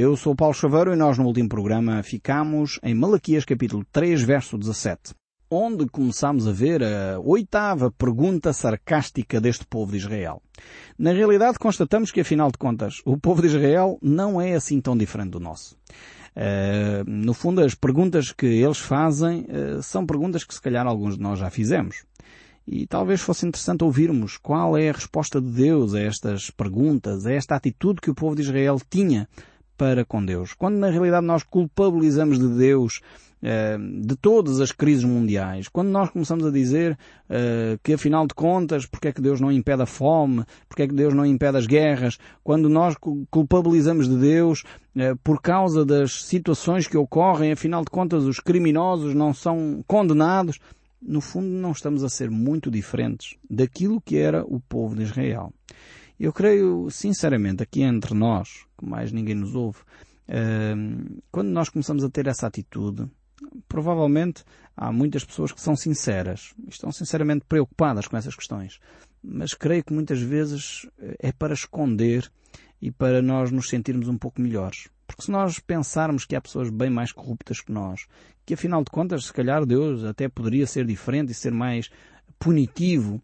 Eu sou Paulo Chaveiro e nós no último programa ficamos em Malaquias capítulo 3 verso 17, onde começamos a ver a oitava pergunta sarcástica deste povo de Israel. Na realidade constatamos que afinal de contas o povo de Israel não é assim tão diferente do nosso. Uh, no fundo, as perguntas que eles fazem uh, são perguntas que se calhar alguns de nós já fizemos. E talvez fosse interessante ouvirmos qual é a resposta de Deus a estas perguntas, a esta atitude que o povo de Israel tinha para com Deus. Quando na realidade nós culpabilizamos de Deus uh, de todas as crises mundiais, quando nós começamos a dizer uh, que afinal de contas, porque é que Deus não impede a fome, porque é que Deus não impede as guerras, quando nós culpabilizamos de Deus uh, por causa das situações que ocorrem, afinal de contas os criminosos não são condenados, no fundo não estamos a ser muito diferentes daquilo que era o povo de Israel. Eu creio, sinceramente, aqui entre nós, que mais ninguém nos ouve, ehm, quando nós começamos a ter essa atitude, provavelmente há muitas pessoas que são sinceras, estão sinceramente preocupadas com essas questões, mas creio que muitas vezes eh, é para esconder e para nós nos sentirmos um pouco melhores. Porque se nós pensarmos que há pessoas bem mais corruptas que nós, que afinal de contas, se calhar Deus até poderia ser diferente e ser mais punitivo,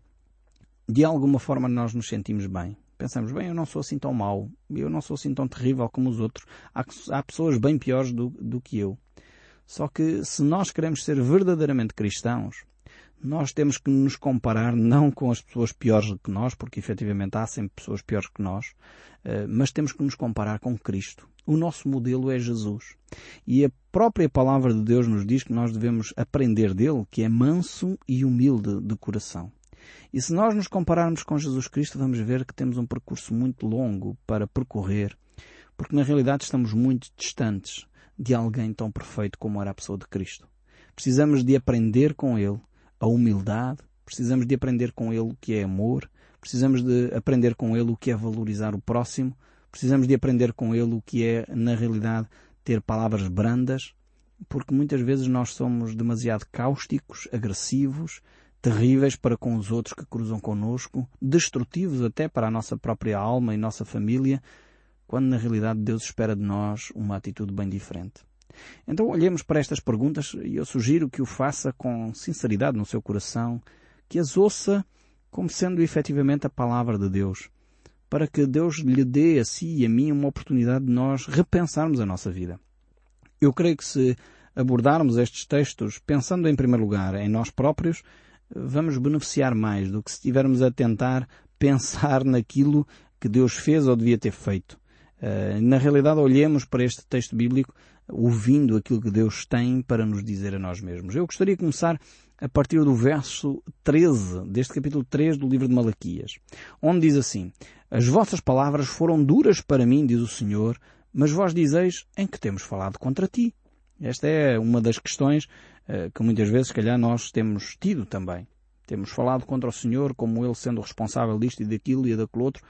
de alguma forma nós nos sentimos bem. Pensamos, bem, eu não sou assim tão mau, eu não sou assim tão terrível como os outros. Há, há pessoas bem piores do, do que eu. Só que se nós queremos ser verdadeiramente cristãos, nós temos que nos comparar não com as pessoas piores do que nós, porque efetivamente há sempre pessoas piores que nós, eh, mas temos que nos comparar com Cristo. O nosso modelo é Jesus. E a própria palavra de Deus nos diz que nós devemos aprender dele, que é manso e humilde de coração. E se nós nos compararmos com Jesus Cristo, vamos ver que temos um percurso muito longo para percorrer, porque na realidade estamos muito distantes de alguém tão perfeito como era a pessoa de Cristo. Precisamos de aprender com ele a humildade, precisamos de aprender com ele o que é amor, precisamos de aprender com ele o que é valorizar o próximo, precisamos de aprender com ele o que é, na realidade, ter palavras brandas, porque muitas vezes nós somos demasiado cáusticos, agressivos, terríveis para com os outros que cruzam connosco, destrutivos até para a nossa própria alma e nossa família, quando na realidade Deus espera de nós uma atitude bem diferente. Então olhemos para estas perguntas e eu sugiro que o faça com sinceridade no seu coração, que as ouça como sendo efetivamente a palavra de Deus, para que Deus lhe dê a si e a mim uma oportunidade de nós repensarmos a nossa vida. Eu creio que se abordarmos estes textos pensando em primeiro lugar em nós próprios, vamos beneficiar mais do que se estivermos a tentar pensar naquilo que Deus fez ou devia ter feito. Uh, na realidade, olhemos para este texto bíblico ouvindo aquilo que Deus tem para nos dizer a nós mesmos. Eu gostaria de começar a partir do verso 13 deste capítulo 3 do livro de Malaquias, onde diz assim: As vossas palavras foram duras para mim, diz o Senhor, mas vós dizeis em que temos falado contra ti. Esta é uma das questões que muitas vezes, se calhar, nós temos tido também. Temos falado contra o Senhor como Ele sendo responsável disto e daquilo e daquele outro,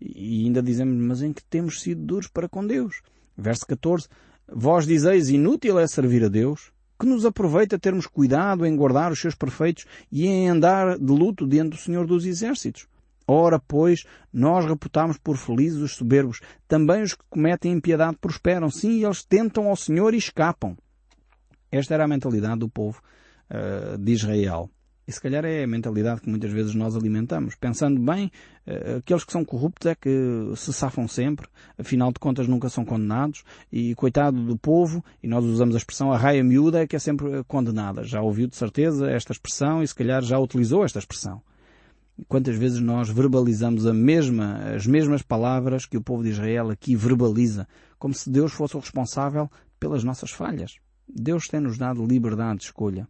e ainda dizemos, mas em que temos sido duros para com Deus. Verso 14, Vós dizeis inútil é servir a Deus, que nos aproveita termos cuidado em guardar os seus perfeitos e em andar de luto diante do Senhor dos Exércitos. Ora, pois, nós reputamos por felizes os soberbos, também os que cometem impiedade prosperam, sim, eles tentam ao Senhor e escapam. Esta era a mentalidade do povo uh, de Israel. E se calhar é a mentalidade que muitas vezes nós alimentamos. Pensando bem, eh, aqueles que são corruptos é que se safam sempre, afinal de contas nunca são condenados, e coitado do povo, e nós usamos a expressão a raia miúda é que é sempre condenada. Já ouviu de certeza esta expressão e se calhar já utilizou esta expressão. Quantas vezes nós verbalizamos mesma, as mesmas palavras que o povo de Israel aqui verbaliza, como se Deus fosse o responsável pelas nossas falhas. Deus tem-nos dado liberdade de escolha.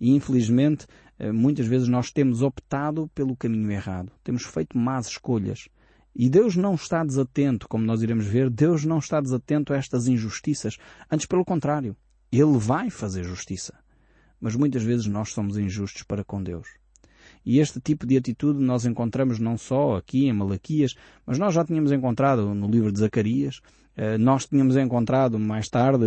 E infelizmente, eh, muitas vezes nós temos optado pelo caminho errado. Temos feito más escolhas. E Deus não está desatento, como nós iremos ver, Deus não está desatento a estas injustiças. Antes, pelo contrário, Ele vai fazer justiça. Mas muitas vezes nós somos injustos para com Deus. E este tipo de atitude nós encontramos não só aqui em Malaquias, mas nós já tínhamos encontrado no livro de Zacarias, nós tínhamos encontrado mais tarde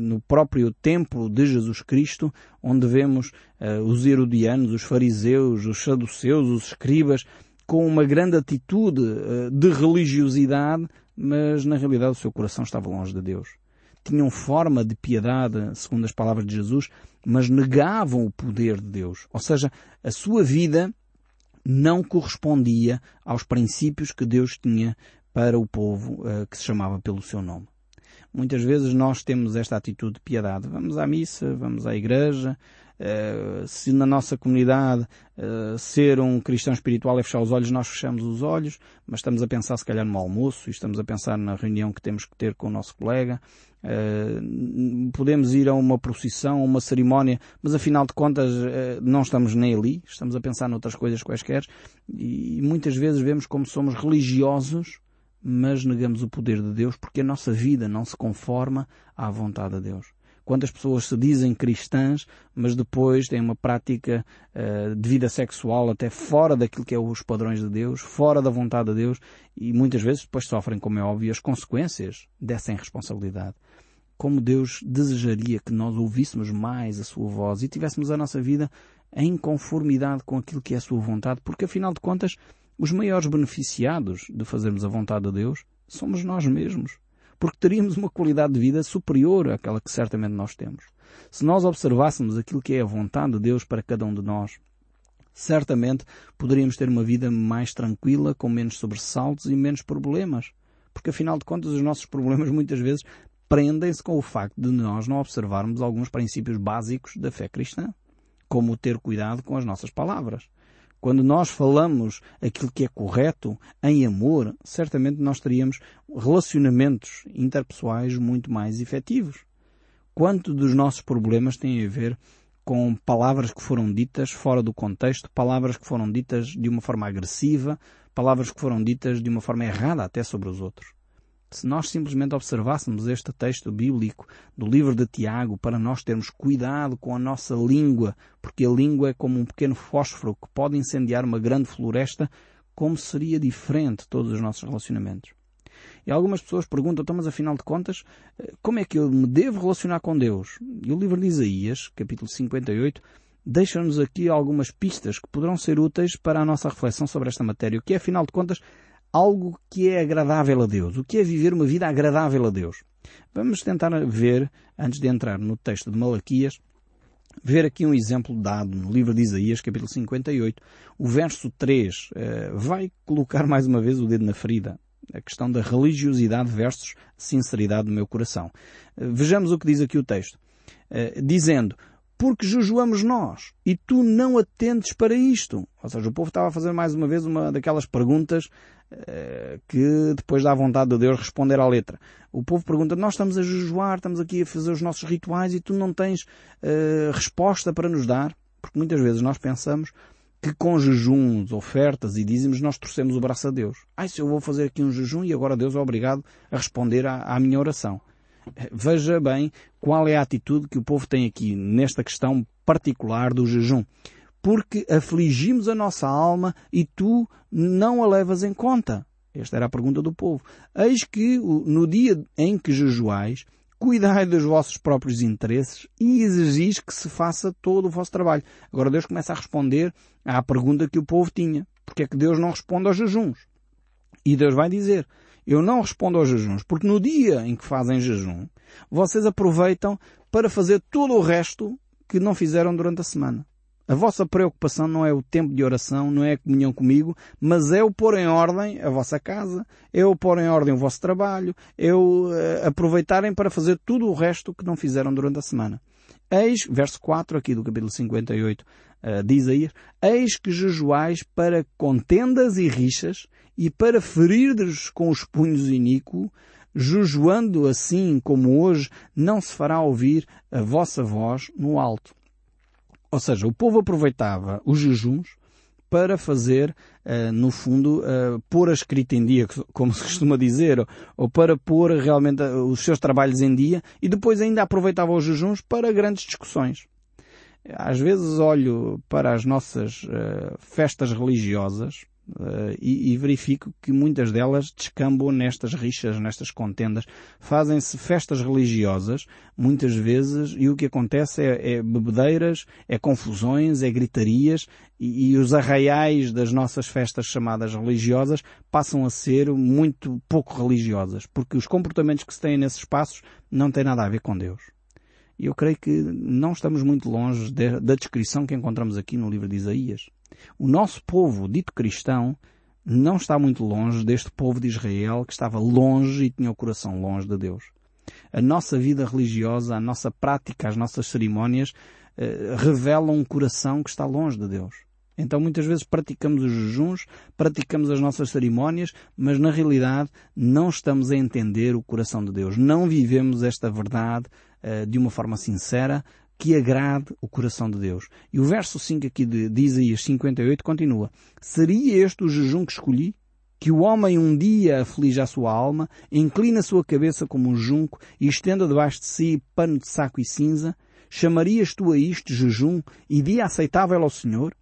no próprio templo de Jesus Cristo, onde vemos eh, os herodianos, os fariseus, os saduceus, os escribas, com uma grande atitude eh, de religiosidade, mas na realidade o seu coração estava longe de Deus. Tinham forma de piedade, segundo as palavras de Jesus, mas negavam o poder de Deus. Ou seja, a sua vida não correspondia aos princípios que Deus tinha para o povo uh, que se chamava pelo seu nome. Muitas vezes nós temos esta atitude de piedade. Vamos à missa, vamos à igreja. Uh, se na nossa comunidade uh, ser um cristão espiritual é fechar os olhos, nós fechamos os olhos, mas estamos a pensar se calhar no almoço e estamos a pensar na reunião que temos que ter com o nosso colega. Uh, podemos ir a uma procissão, a uma cerimónia, mas afinal de contas não estamos nem ali, estamos a pensar noutras coisas quaisquer e muitas vezes vemos como somos religiosos mas negamos o poder de Deus porque a nossa vida não se conforma à vontade de Deus. Quantas pessoas se dizem cristãs, mas depois têm uma prática uh, de vida sexual até fora daquilo que é os padrões de Deus, fora da vontade de Deus, e muitas vezes depois sofrem, como é óbvio, as consequências dessa irresponsabilidade. Como Deus desejaria que nós ouvíssemos mais a Sua voz e tivéssemos a nossa vida em conformidade com aquilo que é a Sua vontade, porque afinal de contas, os maiores beneficiados de fazermos a vontade de Deus somos nós mesmos, porque teríamos uma qualidade de vida superior àquela que certamente nós temos. Se nós observássemos aquilo que é a vontade de Deus para cada um de nós, certamente poderíamos ter uma vida mais tranquila, com menos sobressaltos e menos problemas. Porque afinal de contas os nossos problemas muitas vezes prendem-se com o facto de nós não observarmos alguns princípios básicos da fé cristã, como ter cuidado com as nossas palavras. Quando nós falamos aquilo que é correto em amor, certamente nós teríamos relacionamentos interpessoais muito mais efetivos. Quanto dos nossos problemas têm a ver com palavras que foram ditas fora do contexto, palavras que foram ditas de uma forma agressiva, palavras que foram ditas de uma forma errada até sobre os outros. Se nós simplesmente observássemos este texto bíblico do livro de Tiago para nós termos cuidado com a nossa língua, porque a língua é como um pequeno fósforo que pode incendiar uma grande floresta, como seria diferente todos os nossos relacionamentos? E algumas pessoas perguntam, então, mas afinal de contas, eh, como é que eu me devo relacionar com Deus? E o livro de Isaías, capítulo 58, deixa-nos aqui algumas pistas que poderão ser úteis para a nossa reflexão sobre esta matéria, o que é, afinal de contas, algo que é agradável a Deus. O que é viver uma vida agradável a Deus? Vamos tentar ver, antes de entrar no texto de Malaquias, ver aqui um exemplo dado no livro de Isaías, capítulo 58. O verso 3 eh, vai colocar mais uma vez o dedo na ferida. A questão da religiosidade versus sinceridade do meu coração. Eh, vejamos o que diz aqui o texto. Eh, dizendo, porque jejuamos nós e tu não atendes para isto. Ou seja, o povo estava a fazer mais uma vez uma daquelas perguntas uh, que depois dá vontade de Deus responder à letra. O povo pergunta, nós estamos a jejuar, estamos aqui a fazer os nossos rituais e tu não tens uh, resposta para nos dar? Porque muitas vezes nós pensamos que com jejuns, ofertas e dízimos nós torcemos o braço a Deus. Ai, se eu vou fazer aqui um jejum e agora Deus é obrigado a responder à, à minha oração. Veja bem qual é a atitude que o povo tem aqui nesta questão particular do jejum. Porque afligimos a nossa alma e tu não a levas em conta. Esta era a pergunta do povo. Eis que no dia em que jejuais, cuidai dos vossos próprios interesses e exigis que se faça todo o vosso trabalho. Agora Deus começa a responder à pergunta que o povo tinha. Porque é que Deus não responde aos jejuns? E Deus vai dizer, eu não respondo aos jejuns, porque no dia em que fazem jejum, vocês aproveitam para fazer todo o resto que não fizeram durante a semana. A vossa preocupação não é o tempo de oração, não é a comunhão comigo, mas é o pôr em ordem a vossa casa, é o pôr em ordem o vosso trabalho, é o uh, aproveitarem para fazer tudo o resto que não fizeram durante a semana. Eis, verso 4 aqui do capítulo 58 uh, Isaías, eis que jejuais para contendas e rixas e para ferir-vos com os punhos iníquo, jejuando assim como hoje, não se fará ouvir a vossa voz no alto. Ou seja, o povo aproveitava os jejuns para fazer, uh, no fundo, uh, pôr a escrita em dia, como se costuma dizer, ou, para pôr realmente uh, os seus trabalhos em dia, e depois ainda aproveitava os jejuns para grandes discussões. Às vezes olho para as nossas festas religiosas Uh, e, e, verifico que muitas delas descambam nestas rixas, nestas contendas. Fazem-se festas religiosas, muitas vezes, e o que acontece é, é bebedeiras, é confusões, é gritarias, e, e, os arraiais das nossas festas chamadas religiosas passam a ser muito pouco religiosas, porque os comportamentos que se têm nesses espaços não têm nada a ver com Deus. E eu creio que não estamos muito longe da descrição que encontramos aqui no livro de Isaías. O nosso povo, dito cristão, não está muito longe deste povo de Israel que estava longe e tinha o coração longe de Deus. A nossa vida religiosa, a nossa prática, as nossas cerimónias eh, revelam um coração que está longe de Deus. Então muitas vezes praticamos os jejuns, praticamos as nossas cerimónias, mas na realidade não estamos a entender o coração de Deus. Não vivemos esta verdade uh, de uma forma sincera, que agrade o coração de Deus. E o verso 5 aqui de, de Isaías 58 continua. Seria este o jejum que escolhi? Que o homem um dia aflige a sua alma, inclina a sua cabeça como um junco e estenda debaixo de si pano de saco e cinza? Chamarias tu a isto jejum e dia aceitável ao Senhor?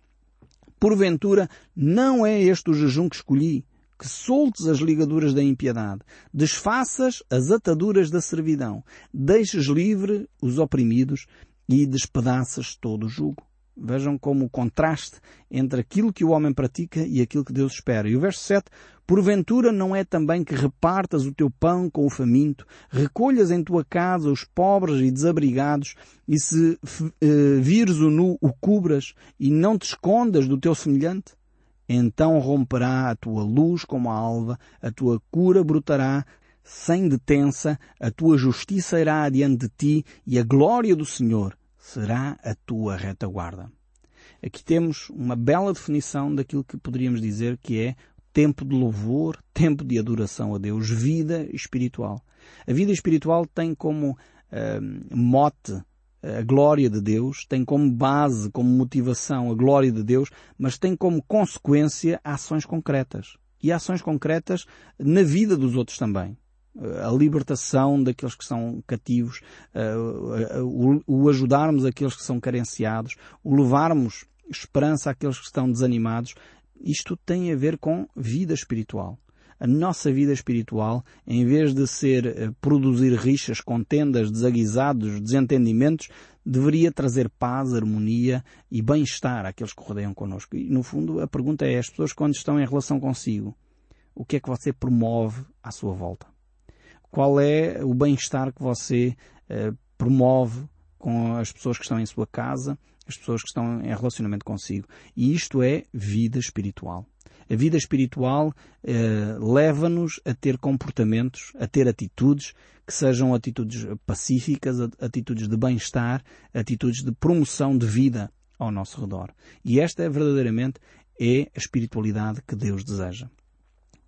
Porventura, não é este o jejum que escolhi, que soltes as ligaduras da impiedade, desfaças as ataduras da servidão, deixes livre os oprimidos e despedaças todo o jugo. Vejam como o contraste entre aquilo que o homem pratica e aquilo que Deus espera. E o verso 7, Porventura não é também que repartas o teu pão com o faminto, recolhas em tua casa os pobres e desabrigados, e se uh, vires o nu, o cubras, e não te escondas do teu semelhante? Então romperá a tua luz como a alva, a tua cura brotará sem detença, a tua justiça irá adiante de ti, e a glória do Senhor será a tua retaguarda. Aqui temos uma bela definição daquilo que poderíamos dizer que é tempo de louvor, tempo de adoração a Deus, vida espiritual. A vida espiritual tem como uh, mote a glória de Deus, tem como base, como motivação a glória de Deus, mas tem como consequência ações concretas. E ações concretas na vida dos outros também a libertação daqueles que são cativos, o ajudarmos aqueles que são carenciados, o levarmos esperança àqueles que estão desanimados, isto tem a ver com vida espiritual. A nossa vida espiritual, em vez de ser eh, produzir rixas, contendas, desaguisados, desentendimentos, deveria trazer paz, harmonia e bem-estar àqueles que rodeiam connosco. E, no fundo, a pergunta é, as pessoas quando estão em relação consigo, o que é que você promove à sua volta? Qual é o bem-estar que você uh, promove com as pessoas que estão em sua casa, as pessoas que estão em relacionamento consigo. E isto é vida espiritual. A vida espiritual uh, leva-nos a ter comportamentos, a ter atitudes que sejam atitudes pacíficas, atitudes de bem-estar, atitudes de promoção de vida ao nosso redor. E esta é verdadeiramente é a espiritualidade que Deus deseja.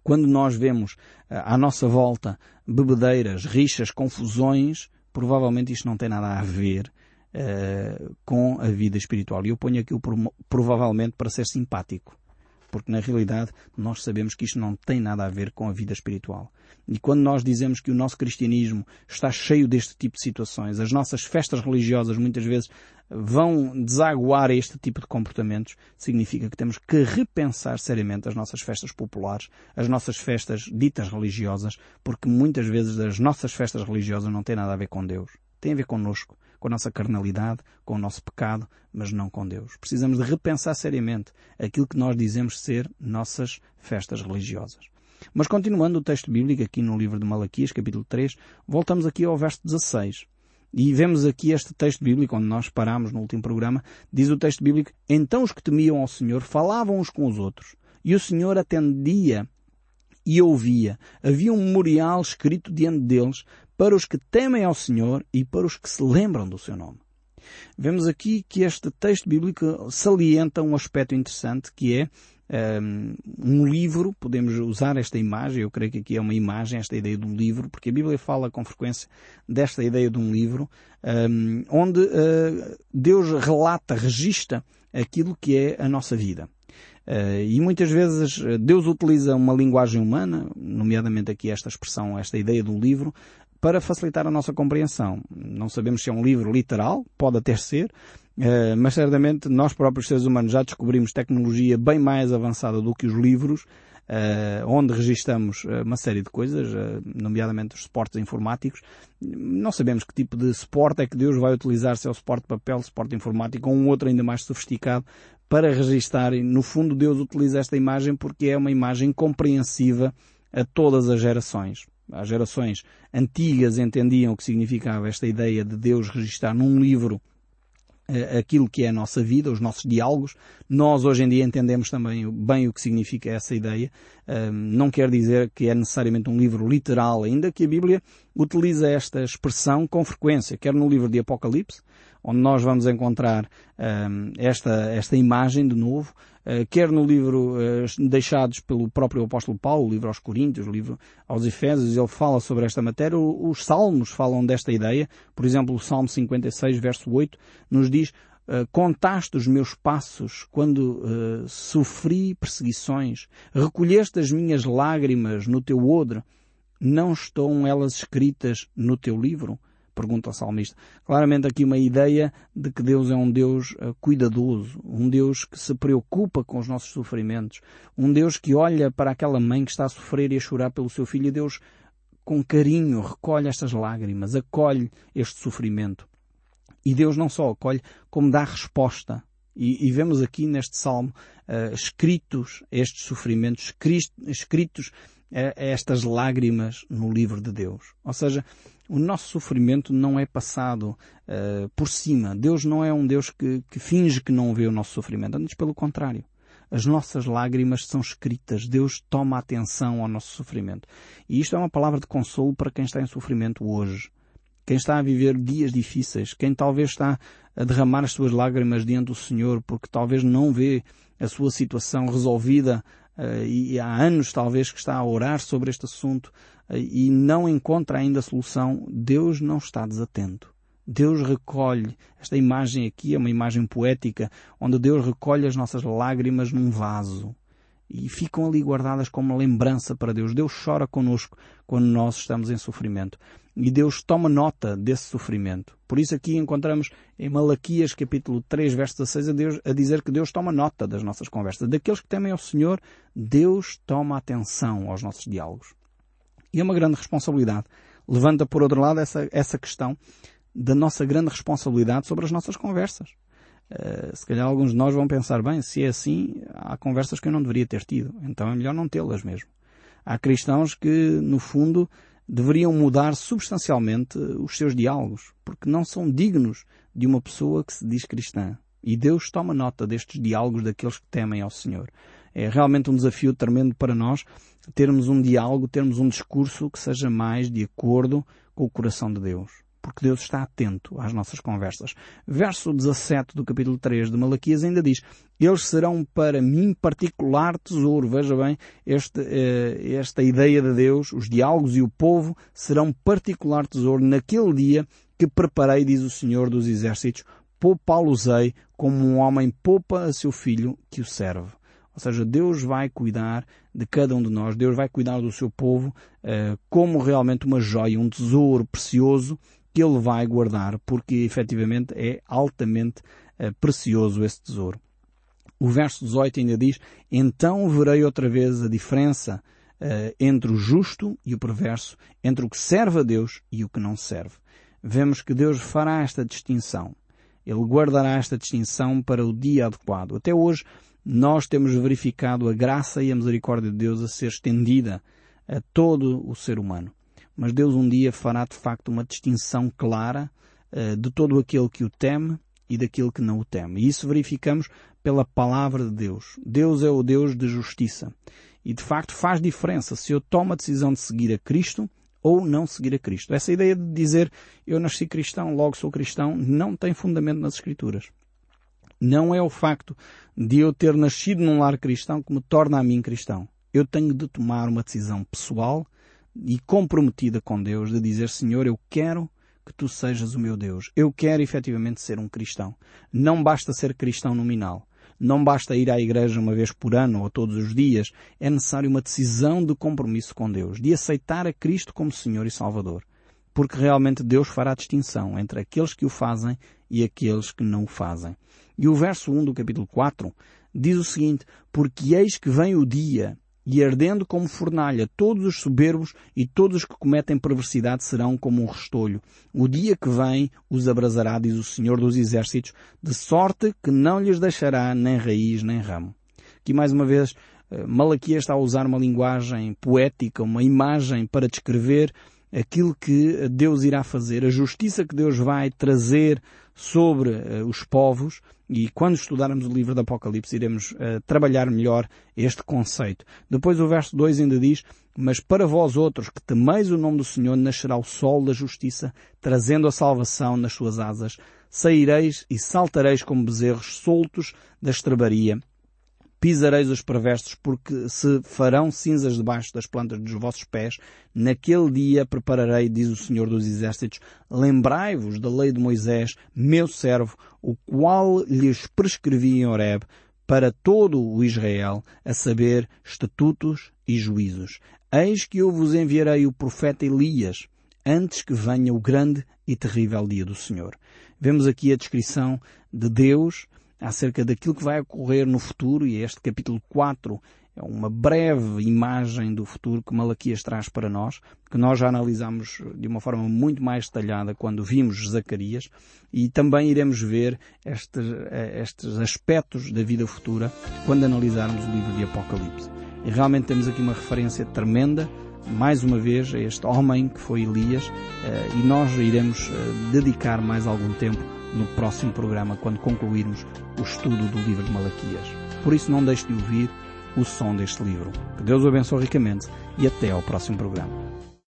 Quando nós vemos eh, à nossa volta bebedeiras, rixas, confusões, provavelmente isto não tem nada a ver uh, com a vida espiritual. E eu ponho aqui o provavelmente para ser simpático porque na realidade nós sabemos que isto não tem nada a ver com a vida espiritual. E quando nós dizemos que o nosso cristianismo está cheio deste tipo de situações, as nossas festas religiosas muitas vezes vão desaguar este tipo de comportamentos, significa que temos que repensar seriamente as nossas festas populares, as nossas festas ditas religiosas, porque muitas vezes as nossas festas religiosas não têm nada a ver com Deus. Tem a ver connosco com a nossa carnalidade, com o nosso pecado, mas não com Deus. Precisamos de repensar seriamente aquilo que nós dizemos ser nossas festas religiosas. Mas continuando o texto bíblico aqui no livro de Malaquias, capítulo 3, voltamos aqui ao verso 16. E vemos aqui este texto bíblico, onde nós parámos no último programa, diz o texto bíblico, Então os que temiam ao Senhor falavam uns com os outros, e o Senhor atendia e ouvia. Havia um memorial escrito diante deles para os que temem ao Senhor e para os que se lembram do seu nome. Vemos aqui que este texto bíblico salienta um aspecto interessante que é um, livro, podemos usar esta imagem, eu creio que aqui é uma imagem, esta ideia de um livro, porque a Bíblia fala com frequência desta ideia de um livro, onde uh, Deus relata, registra aquilo que é a nossa vida. Uh, e muitas vezes eh, Deus utiliza uma linguagem humana, nomeadamente aqui esta expressão, esta ideia do livro, para facilitar a nossa compreensão. Não sabemos se é um livro literal, pode até ser, mas certamente nós próprios seres humanos já descobrimos tecnologia bem mais avançada do que os livros, uh, onde registamos uma série de coisas, nomeadamente os suportes informáticos. Não sabemos que tipo de suporte é que Deus vai utilizar, se é o suporte de papel, suporte informático ou um outro ainda mais sofisticado, para registar. No fundo, Deus utiliza esta imagem porque é uma imagem compreensiva a todas as gerações. As gerações antigas entendiam o que significava esta ideia de Deus registrar num livro eh, aquilo que é a nossa vida, os nossos diálogos. Nós hoje em dia entendemos também bem o que significa essa ideia. Não quer dizer que é necessariamente um livro literal, ainda que a Bíblia utiliza esta expressão com frequência, quer no livro de Apocalipse, onde nós vamos encontrar esta, esta imagem de novo, quer no livro uh, deixados pelo próprio apóstolo Paulo, o livro aos Coríntios, o livro aos Efésios, ele fala sobre esta matéria. Os Salmos falam desta ideia. Por exemplo, o Salmo 56, verso 8, nos diz Uh, contaste os meus passos quando uh, sofri perseguições, recolheste as minhas lágrimas no teu odre, não estão elas escritas no teu livro? Pergunta o salmista. Claramente aqui uma ideia de que Deus é um Deus uh, cuidadoso, um Deus que se preocupa com os nossos sofrimentos, um Deus que olha para aquela mãe que está a sofrer e a chorar pelo seu filho e Deus com carinho recolhe estas lágrimas, acolhe este sofrimento. E Deus não só acolhe, como dá resposta. E, e vemos aqui neste salmo uh, escritos estes sofrimentos, escritos uh, estas lágrimas no livro de Deus. Ou seja, o nosso sofrimento não é passado uh, por cima. Deus não é um Deus que, que finge que não vê o nosso sofrimento. Antes, pelo contrário. As nossas lágrimas são escritas. Deus toma atenção ao nosso sofrimento. E isto é uma palavra de consolo para quem está em sofrimento hoje. Quem está a viver dias difíceis, quem talvez está a derramar as suas lágrimas diante do Senhor porque talvez não vê a sua situação resolvida e há anos talvez que está a orar sobre este assunto, e não encontra ainda solução, Deus não está desatento. Deus recolhe, esta imagem aqui é uma imagem poética, onde Deus recolhe as nossas lágrimas num vaso e ficam ali guardadas como uma lembrança para Deus. Deus chora conosco quando nós estamos em sofrimento. E Deus toma nota desse sofrimento. Por isso aqui encontramos em Malaquias capítulo 3, verso 16 a, Deus, a dizer que Deus toma nota das nossas conversas. Daqueles que temem ao Senhor, Deus toma atenção aos nossos diálogos. E é uma grande responsabilidade. Levanta, por outro lado, essa, essa questão da nossa grande responsabilidade sobre as nossas conversas. Uh, se calhar alguns de nós vão pensar, bem, se é assim, há conversas que eu não deveria ter tido, então é melhor não tê-las mesmo. Há cristãos que, no fundo, deveriam mudar substancialmente os seus diálogos, porque não são dignos de uma pessoa que se diz cristã. E Deus toma nota destes diálogos daqueles que temem ao Senhor. É realmente um desafio tremendo para nós termos um diálogo, termos um discurso que seja mais de acordo com o coração de Deus. Porque Deus está atento às nossas conversas. Verso 17 do capítulo 3 de Malaquias ainda diz, eles serão para mim particular tesouro. Veja bem, este, eh, esta ideia de Deus, os diálogos e o povo serão particular tesouro naquele dia que preparei, diz o Senhor dos Exércitos, poupá-los-ei como um homem poupa a seu filho que o serve. Ou seja, Deus vai cuidar de cada um de nós, Deus vai cuidar do seu povo uh, como realmente uma joia, um tesouro precioso que Ele vai guardar, porque efetivamente é altamente uh, precioso esse tesouro. O verso 18 ainda diz, então verei outra vez a diferença uh, entre o justo e o perverso, entre o que serve a Deus e o que não serve. Vemos que Deus fará esta distinção. Ele guardará esta distinção para o dia adequado. Até hoje, nós temos verificado a graça e a misericórdia de Deus a ser estendida a todo o ser humano. Mas Deus um dia fará de facto uma distinção clara uh, de todo aquele que o teme e daquele que não o teme. E isso verificamos pela palavra de Deus. Deus é o Deus de justiça. E de facto faz diferença se eu tomo a decisão de seguir a Cristo ou não seguir a Cristo. Essa ideia de dizer eu nasci cristão, logo sou cristão, não tem fundamento nas Escrituras. Não é o facto de eu ter nascido num lar cristão que me torna a mim cristão. Eu tenho de tomar uma decisão pessoal e comprometida com Deus de dizer, Senhor, eu quero que tu sejas o meu Deus. Eu quero efetivamente ser um cristão. Não basta ser cristão nominal. Não basta ir à igreja uma vez por ano ou todos os dias. É necessário uma decisão de compromisso com Deus, de aceitar a Cristo como Senhor e Salvador. porque realmente Deus fará distinção entre aqueles que o fazem e aqueles que não o fazem. E o verso 1 do capítulo 4 diz o seguinte, porque eis que vem o dia e ardendo como fornalha, todos os soberbos e todos os que cometem perversidade serão como um restolho. O dia que vem os abrasará, diz o Senhor dos Exércitos, de sorte que não lhes deixará nem raiz nem ramo. Aqui mais uma vez, eh, Malaquias está a usar uma linguagem poética, uma imagem para descrever aquilo que Deus irá fazer, a justiça que Deus vai trazer sobre uh, os povos e quando estudarmos o livro do Apocalipse iremos uh, trabalhar melhor este conceito. Depois o verso 2 ainda diz, mas para vós outros que temeis o nome do Senhor nascerá o sol da justiça, trazendo a salvação nas suas asas. Saireis e saltareis como bezerros soltos da estrebaria pisareis os perversos, porque se farão cinzas debaixo das plantas dos vossos pés. Naquele dia prepararei, diz o Senhor dos Exércitos, lembrai-vos da lei de Moisés, meu servo, o qual lhes prescrevi em Horeb, para todo o Israel, a saber, estatutos e juízos. Eis que eu vos enviarei o profeta Elias, antes que venha o grande e terrível dia do Senhor. Vemos aqui a descrição de Deus, acerca daquilo que vai ocorrer no futuro e este capítulo 4 é uma breve imagem do futuro que Malaquias traz para nós, que nós já analisamos de uma forma muito mais detalhada quando vimos Zacarias e também iremos ver estes, estes aspectos da vida futura quando analisarmos o livro de Apocalipse. E realmente temos aqui uma referência tremenda mais uma vez a este homem que foi Elias eh, e nós iremos eh, dedicar mais algum tempo no próximo programa quando concluirmos o estudo do livro de Malaquias. Por isso não deixe de ouvir o som deste livro. Que Deus o abençoe ricamente e até ao próximo programa.